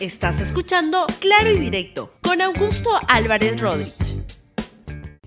Estás escuchando Claro y Directo con Augusto Álvarez Rodríguez.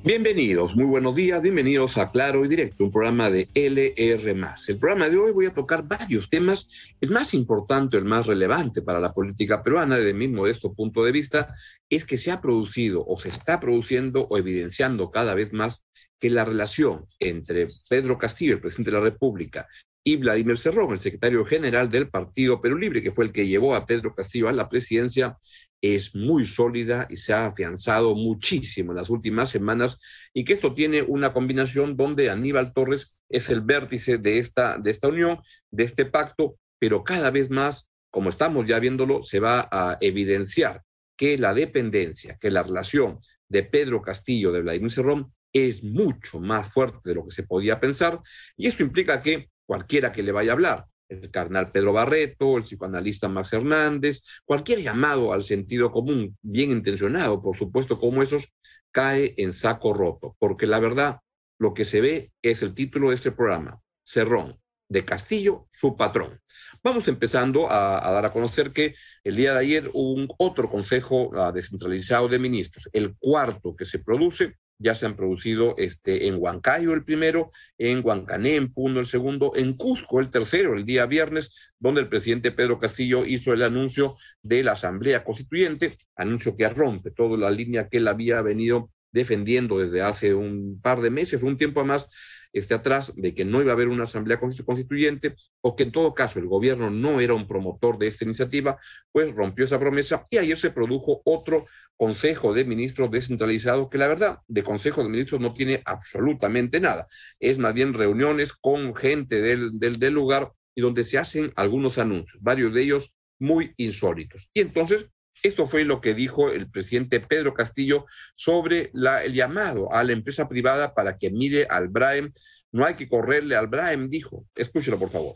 Bienvenidos, muy buenos días, bienvenidos a Claro y Directo, un programa de LR. El programa de hoy voy a tocar varios temas. El más importante, el más relevante para la política peruana, desde mi modesto punto de vista, es que se ha producido o se está produciendo o evidenciando cada vez más que la relación entre Pedro Castillo, el presidente de la República, y Vladimir Cerrón, el secretario general del Partido Perú Libre, que fue el que llevó a Pedro Castillo a la presidencia, es muy sólida y se ha afianzado muchísimo en las últimas semanas y que esto tiene una combinación donde Aníbal Torres es el vértice de esta, de esta unión, de este pacto, pero cada vez más, como estamos ya viéndolo, se va a evidenciar que la dependencia, que la relación de Pedro Castillo, de Vladimir Cerrón, es mucho más fuerte de lo que se podía pensar y esto implica que cualquiera que le vaya a hablar, el carnal Pedro Barreto, el psicoanalista Max Hernández, cualquier llamado al sentido común, bien intencionado, por supuesto, como esos, cae en saco roto, porque la verdad, lo que se ve es el título de este programa, Cerrón, de Castillo, su patrón. Vamos empezando a, dar a conocer que el día de ayer hubo un otro consejo ah, descentralizado de ministros, el cuarto que se produce ya se han producido este, en Huancayo el primero, en Huancané, en Puno el segundo, en Cusco el tercero, el día viernes, donde el presidente Pedro Castillo hizo el anuncio de la Asamblea Constituyente, anuncio que rompe toda la línea que él había venido defendiendo desde hace un par de meses, un tiempo más, esté atrás de que no iba a haber una asamblea constituyente o que en todo caso el gobierno no era un promotor de esta iniciativa, pues rompió esa promesa y ayer se produjo otro Consejo de Ministros descentralizado que la verdad de Consejo de Ministros no tiene absolutamente nada. Es más bien reuniones con gente del, del, del lugar y donde se hacen algunos anuncios, varios de ellos muy insólitos. Y entonces esto fue lo que dijo el presidente Pedro Castillo sobre el llamado a la empresa privada para que mire al Braem. No hay que correrle al Braem, dijo. Escúchelo, por favor.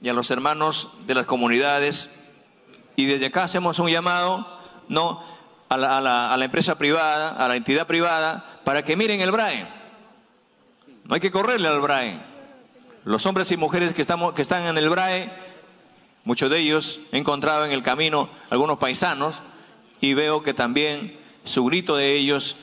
Y a los hermanos de las comunidades. Y desde acá hacemos un llamado, ¿no? A la, empresa privada, a la entidad privada, para que miren el Braem. No hay que correrle al Braem. Los hombres y mujeres que, estamos, que están en el BRAE Muchos de ellos he encontrado en el camino algunos paisanos y veo que también su grito de ellos.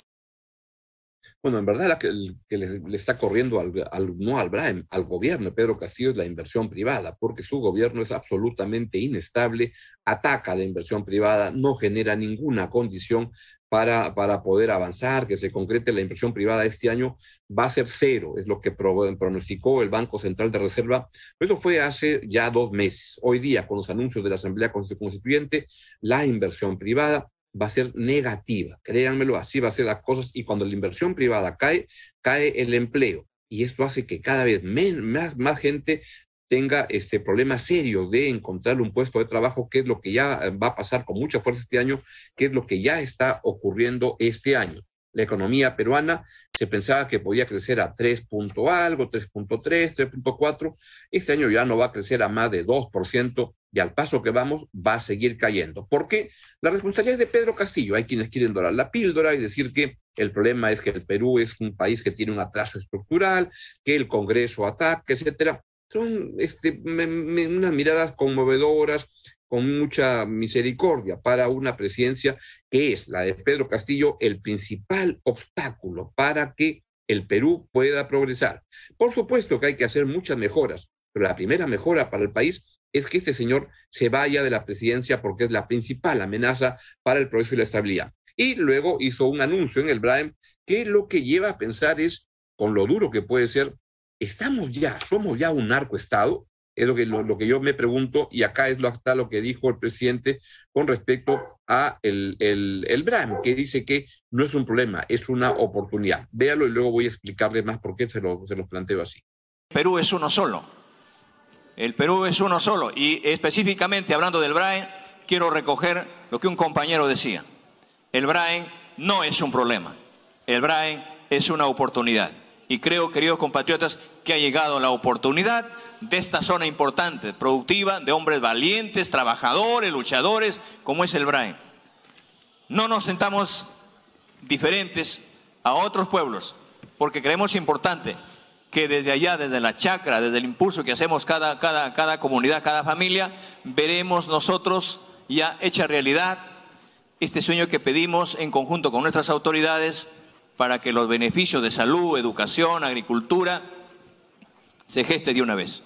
Bueno, en verdad la que, le, está corriendo al, no al Braem, al gobierno Pedro Castillo es la inversión privada, porque su gobierno es absolutamente inestable, ataca la inversión privada, no genera ninguna condición para, para poder avanzar, que se concrete la inversión privada este año, va a ser cero, es lo que pronosticó el Banco Central de Reserva. Pero eso fue hace ya dos meses. Hoy día, con los anuncios de la Asamblea Constituyente, la inversión privada va a ser negativa. Créanmelo, así va a ser las cosas. Y cuando la inversión privada cae, cae el empleo. Y esto hace que cada vez más, más gente tenga este problema serio de encontrar un puesto de trabajo, que es lo que ya eh, va a pasar con mucha fuerza este año, que es lo que ya está ocurriendo este año. La economía peruana se pensaba que podía crecer a 3 algo, 3.3, 3.4. Este año ya no va a crecer a más de 2% y al paso que vamos va a seguir cayendo. ¿Por qué? La responsabilidad es de Pedro Castillo. Hay quienes quieren dorar la píldora y decir que el problema es que el Perú es un país que tiene un atraso estructural, que el Congreso ataca, etcétera son este, unas miradas conmovedoras, con mucha misericordia para una presidencia que es la de Pedro Castillo el principal obstáculo para que el Perú pueda progresar. Por supuesto que hay que hacer muchas mejoras, pero la primera mejora para el país es que este señor se vaya de la presidencia porque es la principal amenaza para el progreso y la estabilidad. Y luego hizo un anuncio en el BRAEM que lo que lleva a pensar es, con lo duro que puede ser estamos ya, somos ya un narcoestado, es lo que, yo me pregunto, y acá es lo, hasta lo que dijo el presidente con respecto a el, el, el que dice que no es un problema, es una oportunidad. Véalo y luego voy a explicarle más por qué se lo, se planteo así. Perú es uno solo. El Perú es uno solo. Y específicamente hablando del BRAE, quiero recoger lo que un compañero decía. El BRAE no es un problema. El BRAE es una oportunidad y creo, queridos compatriotas, que ha llegado la oportunidad de esta zona importante, productiva, de hombres valientes, trabajadores, luchadores, como es el Brain. No nos sentamos diferentes a otros pueblos, porque creemos importante que desde allá, desde la chacra, desde el impulso que hacemos cada, cada, cada comunidad, cada familia, veremos nosotros ya hecha realidad este sueño que pedimos en conjunto con nuestras autoridades para que los beneficios de salud, educación, agricultura se geste de una vez.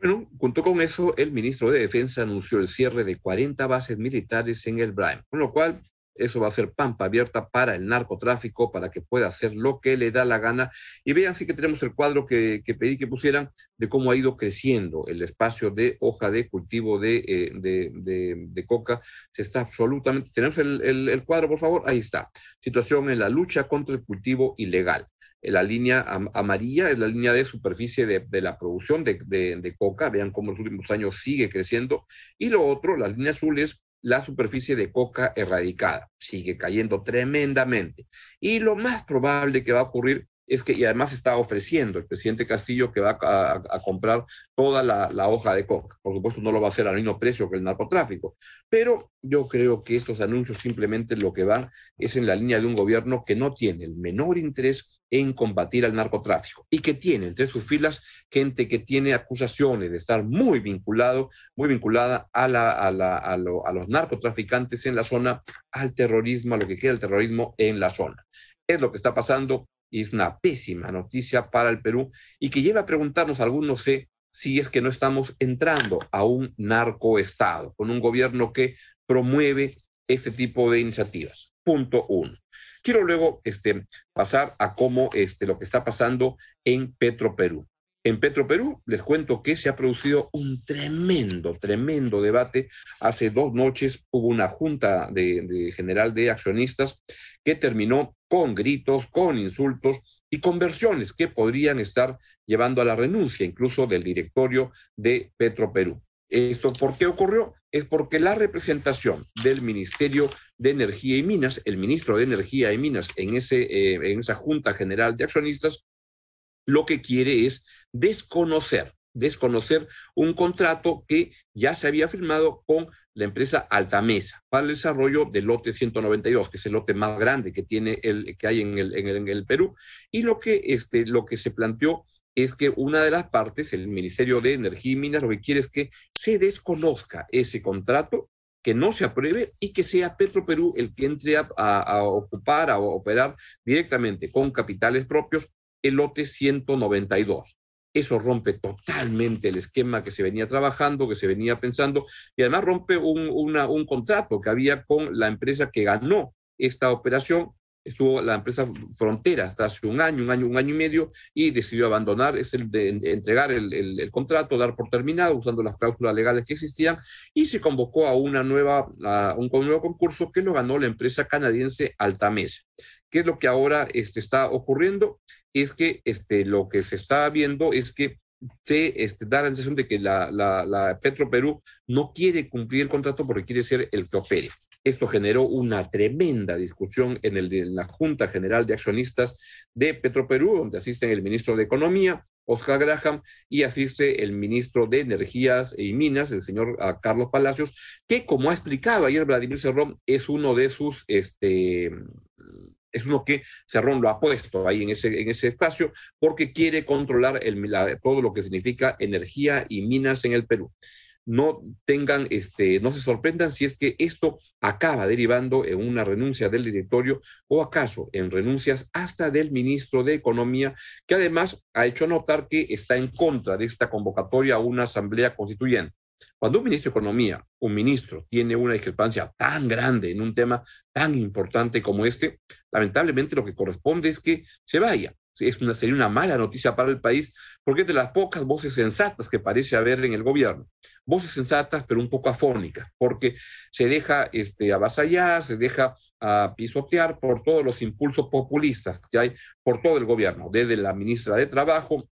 Bueno, junto con eso, el ministro de Defensa anunció el cierre de 40 bases militares en el Brain, con lo cual eso va a ser pampa abierta para el narcotráfico, para que pueda hacer lo que le da la gana. Y vean, sí que tenemos el cuadro que, pedí que pusieran de cómo ha ido creciendo el espacio de hoja de cultivo de, eh, de, coca. Se está absolutamente... ¿Tenemos el, el cuadro, por favor? Ahí está. Situación en la lucha contra el cultivo ilegal. La línea amarilla es la línea de superficie de, de la producción de, de, coca. Vean cómo en los últimos años sigue creciendo. Y lo otro, la línea azul es la superficie de coca erradicada. Sigue cayendo tremendamente. Y lo más probable que va a ocurrir es que, y además está ofreciendo el presidente Castillo que va a, comprar toda la, la, hoja de coca. Por supuesto, no lo va a hacer al mismo precio que el narcotráfico, pero yo creo que estos anuncios simplemente lo que van es en la línea de un gobierno que no tiene el menor interés en combatir al narcotráfico y que tiene entre sus filas gente que tiene acusaciones de estar muy vinculado, muy vinculada a, la, a, la, los narcotraficantes en la zona, al terrorismo, a lo que queda el terrorismo en la zona. Es lo que está pasando y es una pésima noticia para el Perú y que lleva a preguntarnos, algunos si es que no estamos entrando a un narcoestado, con un gobierno que promueve este tipo de iniciativas. Punto uno. Quiero luego este, pasar a cómo este, lo que está pasando en Petroperú. En Petroperú les cuento que se ha producido un tremendo, tremendo debate. Hace dos noches hubo una junta de, general de accionistas que terminó con gritos, con insultos y conversiones que podrían estar llevando a la renuncia incluso del directorio de Petroperú. ¿Esto por qué ocurrió? Es porque la representación del Ministerio de Energía y Minas, el ministro de Energía y Minas en, ese, eh, en esa Junta General de Accionistas, lo que quiere es desconocer, desconocer un contrato que ya se había firmado con la empresa Altamesa para el desarrollo del lote 192, que es el lote más grande que tiene el que hay en el, en el, Perú. Y lo que, este, lo que se planteó es que una de las partes, el Ministerio de Energía y Minas, lo que quiere es que se desconozca ese contrato, que no se apruebe y que sea Petroperú el que entre a, ocupar, a operar directamente con capitales propios el lote 192. Eso rompe totalmente el esquema que se venía trabajando, que se venía pensando, y además rompe un, un contrato que había con la empresa que ganó esta operación estuvo la empresa Frontera hasta hace un año, un año, un año y medio, y decidió abandonar, es el entregar el, contrato, dar por terminado, usando las cláusulas legales que existían, y se convocó a una nueva, un, nuevo concurso que lo ganó la empresa canadiense Altamesa. ¿Qué es lo que ahora este, está ocurriendo? Es que este, lo que se está viendo es que se este, da la sensación de que la, la, la Petro Perú no quiere cumplir el contrato porque quiere ser el que opere. Esto generó una tremenda discusión en, la Junta General de Accionistas de Petroperú, donde asisten el ministro de Economía, Oscar Graham, y asiste el ministro de Energías y Minas, el señor ah, Carlos Palacios, que como ha explicado ayer Vladimir Cerrón, es uno de sus, este, es uno que Cerrón lo ha puesto ahí en ese, en ese espacio, porque quiere controlar todo lo que significa energía y minas en el Perú no tengan, este, no se sorprendan si es que esto acaba derivando en una renuncia del directorio o acaso en renuncias hasta del ministro de Economía, que además ha hecho notar que está en contra de esta convocatoria a una asamblea constituyente. Cuando un ministro de Economía, un ministro, tiene una discrepancia tan grande en un tema tan importante como este, lamentablemente lo que corresponde es que se vaya es una, sería una mala noticia para el país, porque es de las pocas voces sensatas que parece haber en el gobierno. Voces sensatas, pero un poco afónicas, porque se deja este, avasallar, se deja a pisotear por todos los impulsos populistas que hay por todo el gobierno, desde la ministra de Trabajo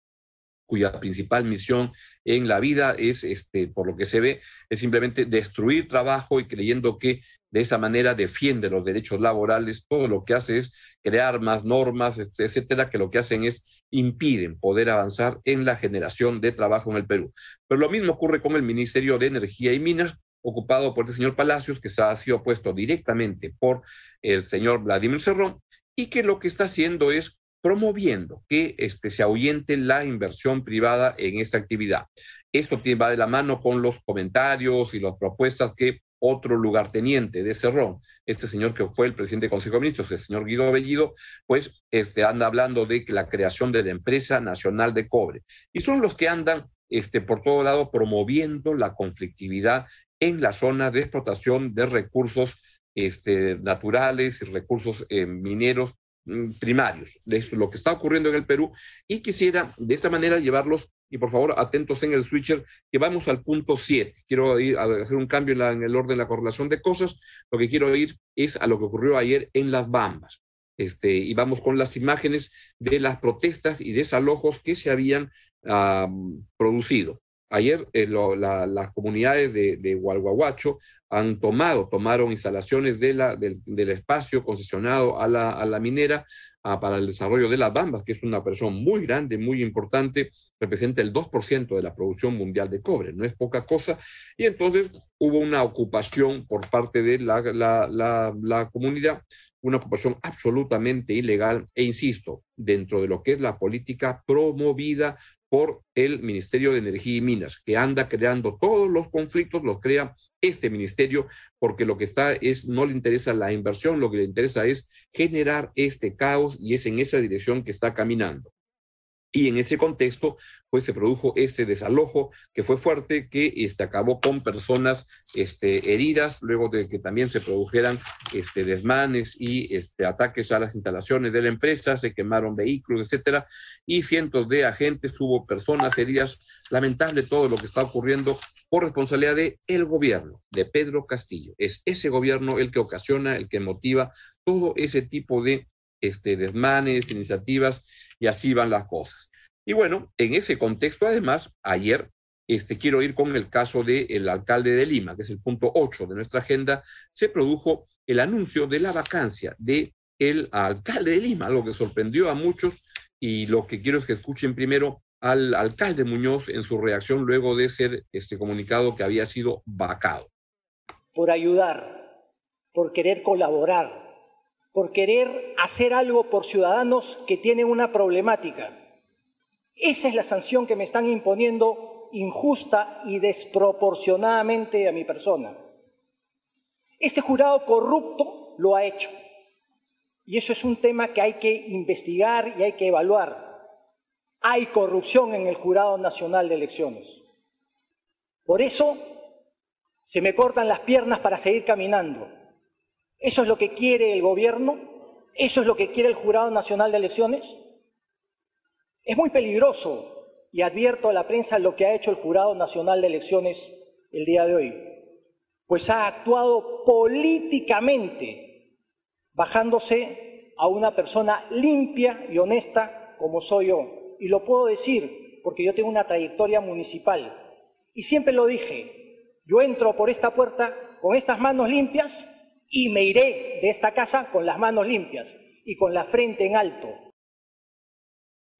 cuya principal misión en la vida es, este, por lo que se ve, es simplemente destruir trabajo y creyendo que de esa manera defiende los derechos laborales, todo lo que hace es crear más normas, etcétera, que lo que hacen es impiden poder avanzar en la generación de trabajo en el Perú. Pero lo mismo ocurre con el Ministerio de Energía y Minas, ocupado por el señor Palacios, que se ha sido puesto directamente por el señor Vladimir Cerrón, y que lo que está haciendo es promoviendo que este, se ahuyente la inversión privada en esta actividad. Esto va de la mano con los comentarios y las propuestas que otro lugarteniente de Cerrón, este señor que fue el presidente del Consejo de Ministros, el señor Guido Bellido, pues este, anda hablando de la creación de la empresa nacional de cobre. Y son los que andan este, por todo lado promoviendo la conflictividad en la zona de explotación de recursos este, naturales y recursos eh, mineros mm, primarios. De esto, lo que está ocurriendo en el Perú y quisiera de esta manera llevarlos y por favor atentos en el switcher que vamos al punto 7. Quiero ir a hacer un cambio en, el orden de la correlación de cosas. Lo que quiero ir es a lo que ocurrió ayer en Las Bambas. Este, y vamos con las imágenes de las protestas y desalojos que se habían producido. Ayer eh, las comunidades de, de han tomado, tomaron instalaciones de la, del, espacio concesionado a la, a la minera para el desarrollo de las bambas, que es una persona muy grande, muy importante, representa el 2% de la producción mundial de cobre, no es poca cosa. Y entonces hubo una ocupación por parte de la, la, la comunidad, una ocupación absolutamente ilegal e insisto, dentro de lo que es la política promovida por el Ministerio de Energía y Minas, que anda creando todos los conflictos, los crea este ministerio, porque lo que está es, no le interesa la inversión, lo que le interesa es generar este caos y es en esa dirección que está caminando. Y en ese contexto, pues se produjo este desalojo que fue fuerte, que este, acabó con personas este, heridas, luego de que también se produjeran este, desmanes y este, ataques a las instalaciones de la empresa, se quemaron vehículos, etcétera, y cientos de agentes, hubo personas heridas. Lamentable todo lo que está ocurriendo por responsabilidad de el gobierno, de Pedro Castillo. Es ese gobierno el que ocasiona, el que motiva todo ese tipo de este, desmanes, iniciativas, y así van las cosas. Y bueno, en ese contexto, además, ayer este, quiero ir con el caso del alcalde de Lima, que es el punto 8 de nuestra agenda, se produjo el anuncio de la vacancia de el alcalde de Lima, algo que sorprendió a muchos y lo que quiero es que escuchen primero al alcalde Muñoz en su reacción luego de ser este comunicado que había sido vacado. Por ayudar, por querer colaborar, por querer hacer algo por ciudadanos que tienen una problemática. Esa es la sanción que me están imponiendo injusta y desproporcionadamente a mi persona. Este jurado corrupto lo ha hecho. Y eso es un tema que hay que investigar y hay que evaluar. Hay corrupción en el Jurado Nacional de Elecciones. Por eso se me cortan las piernas para seguir caminando ¿Eso es lo que quiere el gobierno? ¿Eso es lo que quiere el Jurado Nacional de Elecciones? Es muy peligroso y advierto a la prensa lo que ha hecho el Jurado Nacional de Elecciones el día de hoy, pues ha actuado políticamente, bajándose a una persona limpia y honesta como soy yo. Y lo puedo decir porque yo tengo una trayectoria municipal. Y siempre lo dije, yo entro por esta puerta con estas manos limpias y me iré de esta casa con las manos limpias y con la frente en alto.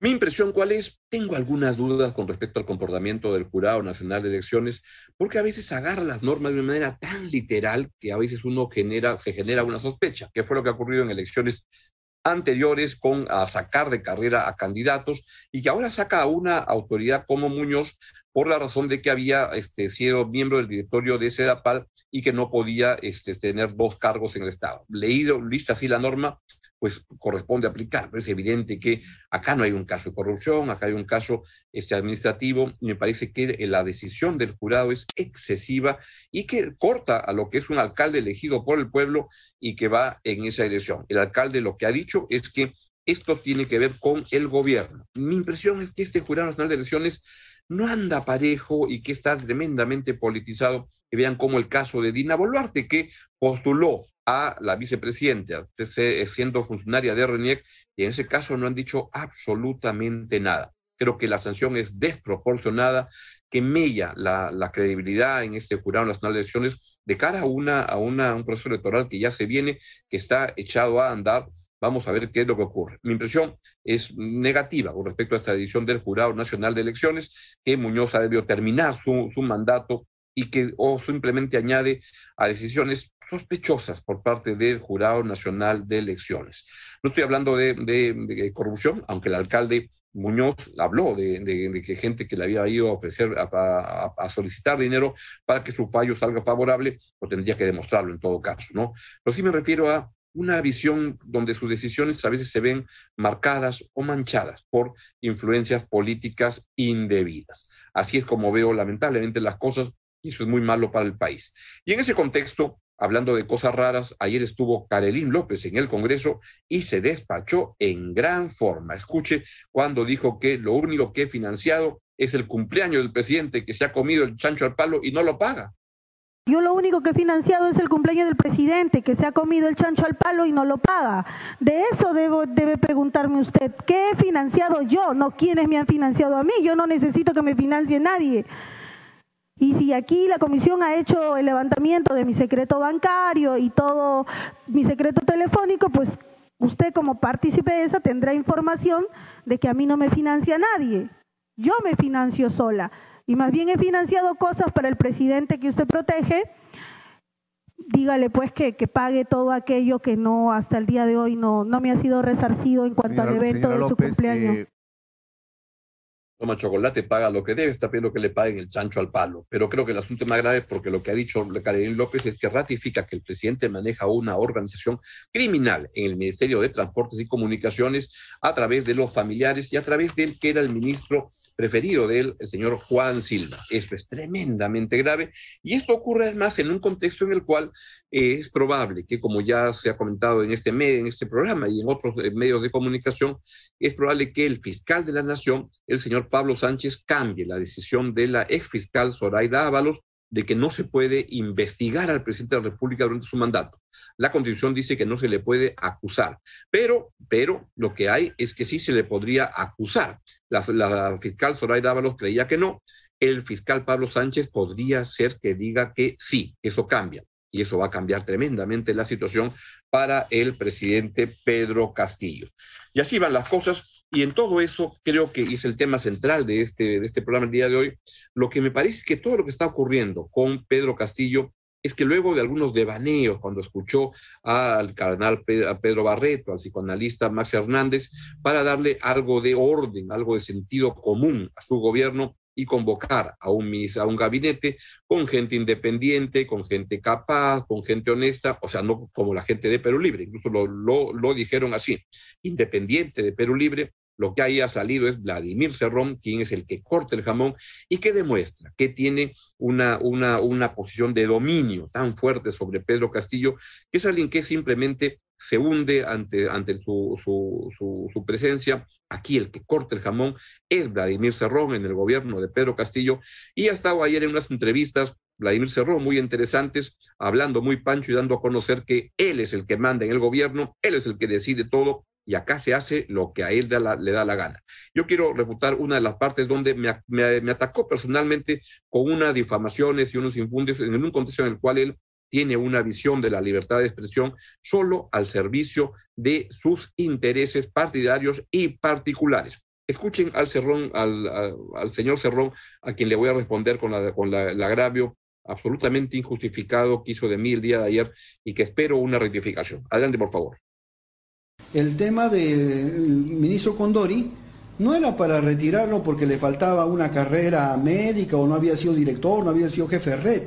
Mi impresión, ¿cuál es? Tengo algunas dudas con respecto al comportamiento del Jurado Nacional de Elecciones, porque a veces agarra las normas de una manera tan literal que a veces uno genera, se genera una sospecha, que fue lo que ha ocurrido en elecciones anteriores con a sacar de carrera a candidatos y que ahora saca a una autoridad como Muñoz por la razón de que había este, sido miembro del directorio de SEDAPAL y que no podía este, tener dos cargos en el Estado. Leído, lista así la norma, pues corresponde aplicar, pero es evidente que acá no hay un caso de corrupción, acá hay un caso este, administrativo, me parece que la decisión del jurado es excesiva y que corta a lo que es un alcalde elegido por el pueblo y que va en esa dirección. El alcalde lo que ha dicho es que esto tiene que ver con el gobierno. Mi impresión es que este jurado nacional de elecciones no anda parejo y que está tremendamente politizado. Vean como el caso de Dina Boluarte, que postuló a la vicepresidenta, siendo funcionaria de RENIEC, y en ese caso no han dicho absolutamente nada. Creo que la sanción es desproporcionada, que mella la, credibilidad en este Jurado Nacional de Elecciones de cara a, una, a una, un proceso electoral que ya se viene, que está echado a andar Vamos a ver qué es lo que ocurre. Mi impresión es negativa con respecto a esta edición del Jurado Nacional de Elecciones, que Muñoz ha debido terminar su mandato y que o simplemente añade a decisiones sospechosas por parte del Jurado Nacional de Elecciones. No estoy hablando de, corrupción, aunque el alcalde Muñoz habló de, que gente que le había ido a ofrecer, a, solicitar dinero para que su fallo salga favorable, pues tendría que demostrarlo en todo caso, ¿no? Pero sí me refiero a una visión donde sus decisiones a veces se ven marcadas o manchadas por influencias políticas indebidas. Así es como veo lamentablemente las cosas y eso es muy malo para el país. Y en ese contexto, hablando de cosas raras, ayer estuvo Karelín López en el Congreso y se despachó en gran forma. Escuche cuando dijo que lo único que he financiado es el cumpleaños del presidente que se ha comido el chancho al palo y no lo paga. Yo lo único que he financiado es el cumpleaños del presidente, que se ha comido el chancho al palo y no lo paga. De eso debo, debe preguntarme usted, ¿qué he financiado yo? No quiénes me han financiado a mí. Yo no necesito que me financie nadie. Y si aquí la comisión ha hecho el levantamiento de mi secreto bancario y todo mi secreto telefónico, pues usted como partícipe de esa tendrá información de que a mí no me financia nadie. Yo me financio sola. Y más bien he financiado cosas para el presidente que usted protege. Dígale pues que, pague todo aquello que no hasta el día de hoy no, no me ha sido resarcido en cuanto al evento de su cumpleaños. Eh, toma chocolate, paga lo que debe, está pidiendo que le paguen el chancho al palo. Pero creo que el asunto es más grave porque lo que ha dicho Karin López es que ratifica que el presidente maneja una organización criminal en el Ministerio de Transportes y Comunicaciones a través de los familiares y a través del que era el ministro preferido de él, el señor Juan Silva. Esto es tremendamente grave y esto ocurre además en un contexto en el cual eh, es probable que, como ya se ha comentado en este, en este programa y en otros eh, medios de comunicación, es probable que el fiscal de la Nación, el señor Pablo Sánchez, cambie la decisión de la ex fiscal Zoraida Ábalos de que no se puede investigar al presidente de la República durante su mandato. La Constitución dice que no se le puede acusar, pero, pero lo que hay es que sí se le podría acusar. La, fiscal Zoraida Ábalos creía que no. El fiscal Pablo Sánchez podría ser que diga que sí, eso cambia. Y eso va a cambiar tremendamente la situación para el presidente Pedro Castillo. Y así van las cosas. Y en todo eso creo que es el tema central de este, de este programa el día de hoy. Lo que me parece que todo lo que está ocurriendo con Pedro Castillo es que luego de algunos devaneos, cuando escuchó al cardenal Pedro Barreto, al psicoanalista Max Hernández, para darle algo de orden, algo de sentido común a su gobierno y convocar a un, a un gabinete con gente independiente, con gente capaz, con gente honesta, o sea, no como la gente de Perú Libre, incluso lo, lo, lo dijeron así, independiente de Perú Libre, lo que ahí ha salido es Vladimir Cerrón, quien es el que corta el jamón y que demuestra que tiene una, una, una posición de dominio tan fuerte sobre Pedro Castillo, que es alguien que simplemente se hunde ante, ante su, su, su, presencia. Aquí el que corta el jamón es Vladimir Cerrón en el gobierno de Pedro Castillo y ha estado ayer en unas entrevistas Vladimir Cerrón, muy interesantes, hablando muy pancho y dando a conocer que él es el que manda en el gobierno, él es el que decide todo y acá se hace lo que a él le da la gana. Yo quiero refutar una de las partes donde me, atacó personalmente con unas difamaciones y unos infundios en un contexto en el cual él tiene una visión de la libertad de expresión solo al servicio de sus intereses partidarios y particulares. Escuchen al Cerrón, al, señor Cerrón, a quien le voy a responder con, la, con el agravio absolutamente injustificado que hizo de mí el día de ayer y que espero una rectificación. Adelante, por favor el tema del ministro Condori no era para retirarlo porque le faltaba una carrera médica o no había sido director, no había sido jefe de red,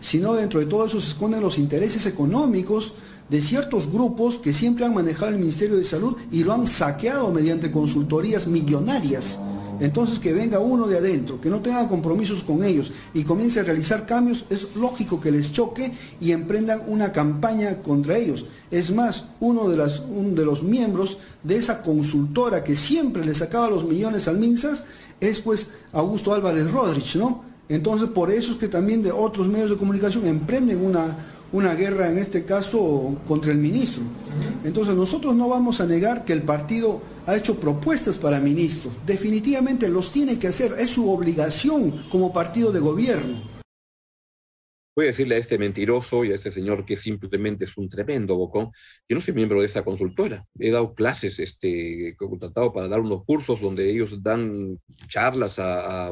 sino dentro de todo eso se esconden los intereses económicos de ciertos grupos que siempre han manejado el Ministerio de Salud y lo han saqueado mediante consultorías millonarias. Entonces que venga uno de adentro, que no tenga compromisos con ellos y comience a realizar cambios, es lógico que les choque y emprendan una campaña contra ellos. Es más, uno de, de los miembros de esa consultora que siempre le sacaba los millones al MINSAS es pues Augusto Álvarez Rodríguez, ¿no? Entonces por eso es que también de otros medios de comunicación emprenden una, una guerra, en este caso, contra el ministro. Entonces nosotros no vamos a negar que el partido ha hecho propuestas para ministros. Definitivamente los tiene que hacer, es su obligación como partido de gobierno. Voy a decirle a este mentiroso y a este señor que simplemente es un tremendo bocón, yo no soy miembro de esa consultora. He dado clases, este, contratado para dar unos cursos donde ellos dan charlas a,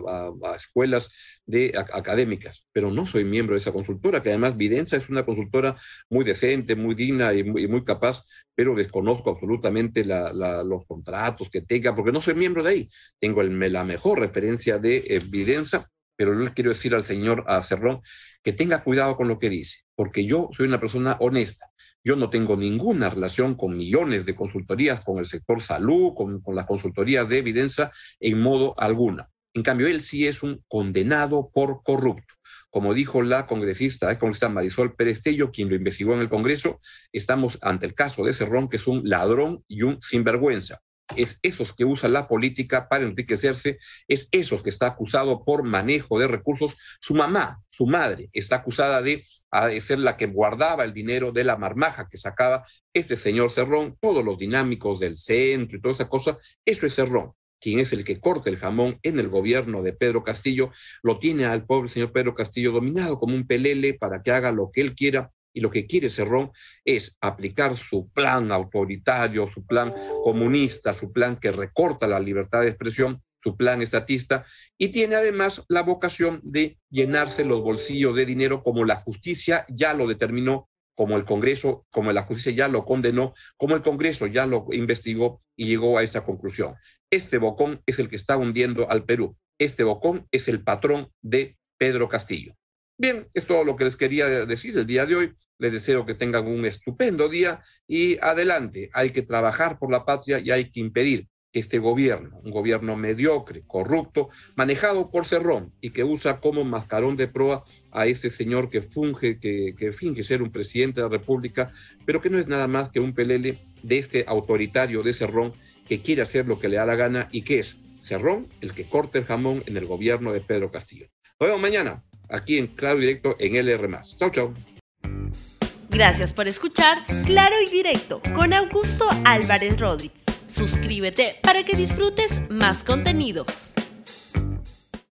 escuelas de, académicas, pero no soy miembro de esa consultora, que además Videnza es una consultora muy decente, muy digna y muy, capaz, pero desconozco absolutamente los contratos que tenga, porque no soy miembro de ahí. Tengo la mejor referencia de eh, Videnza pero yo le quiero decir al señor a Cerrón que tenga cuidado con lo que dice, porque yo soy una persona honesta. Yo no tengo ninguna relación con millones de consultorías, con el sector salud, con, las consultorías de evidencia, en modo alguna. En cambio, él sí es un condenado por corrupto. Como dijo la congresista, la congresista Marisol Perestello, quien lo investigó en el Congreso, estamos ante el caso de Cerrón, que es un ladrón y un sinvergüenza es esos que usan la política para enriquecerse, es esos que está acusado por manejo de recursos. Su mamá, su madre, está acusada de, ser la que guardaba el dinero de la marmaja que sacaba este señor Cerrón, todos los dinámicos del centro y toda esa cosa, eso es Cerrón quien es el que corta el jamón en el gobierno de Pedro Castillo, lo tiene al pobre señor Pedro Castillo dominado como un pelele para que haga lo que él quiera y lo que quiere Cerrón es aplicar su plan autoritario, su plan comunista, su plan que recorta la libertad de expresión, su plan estatista, y tiene además la vocación de llenarse los bolsillos de dinero como la justicia ya lo determinó, como el Congreso, como la justicia ya lo condenó, como el Congreso ya lo investigó y llegó a esa conclusión. Este bocón es el que está hundiendo al Perú. Este bocón es el patrón de Pedro Castillo. Bien, es todo lo que les quería decir el día de hoy. Les deseo que tengan un estupendo día y adelante. Hay que trabajar por la patria y hay que impedir que este gobierno, un gobierno mediocre, corrupto, manejado por Cerrón y que usa como mascarón de proa a este señor que funge, que, que finge ser un presidente de la República, pero que no es nada más que un pelele de este autoritario de Cerrón que quiere hacer lo que le da la gana y que es Cerrón el que corta el jamón en el gobierno de Pedro Castillo. Nos vemos mañana aquí en Claro y Directo en LR. Chau, chau. Gracias por escuchar Claro y Directo con Augusto Álvarez Rodríguez. Suscríbete para que disfrutes más contenidos.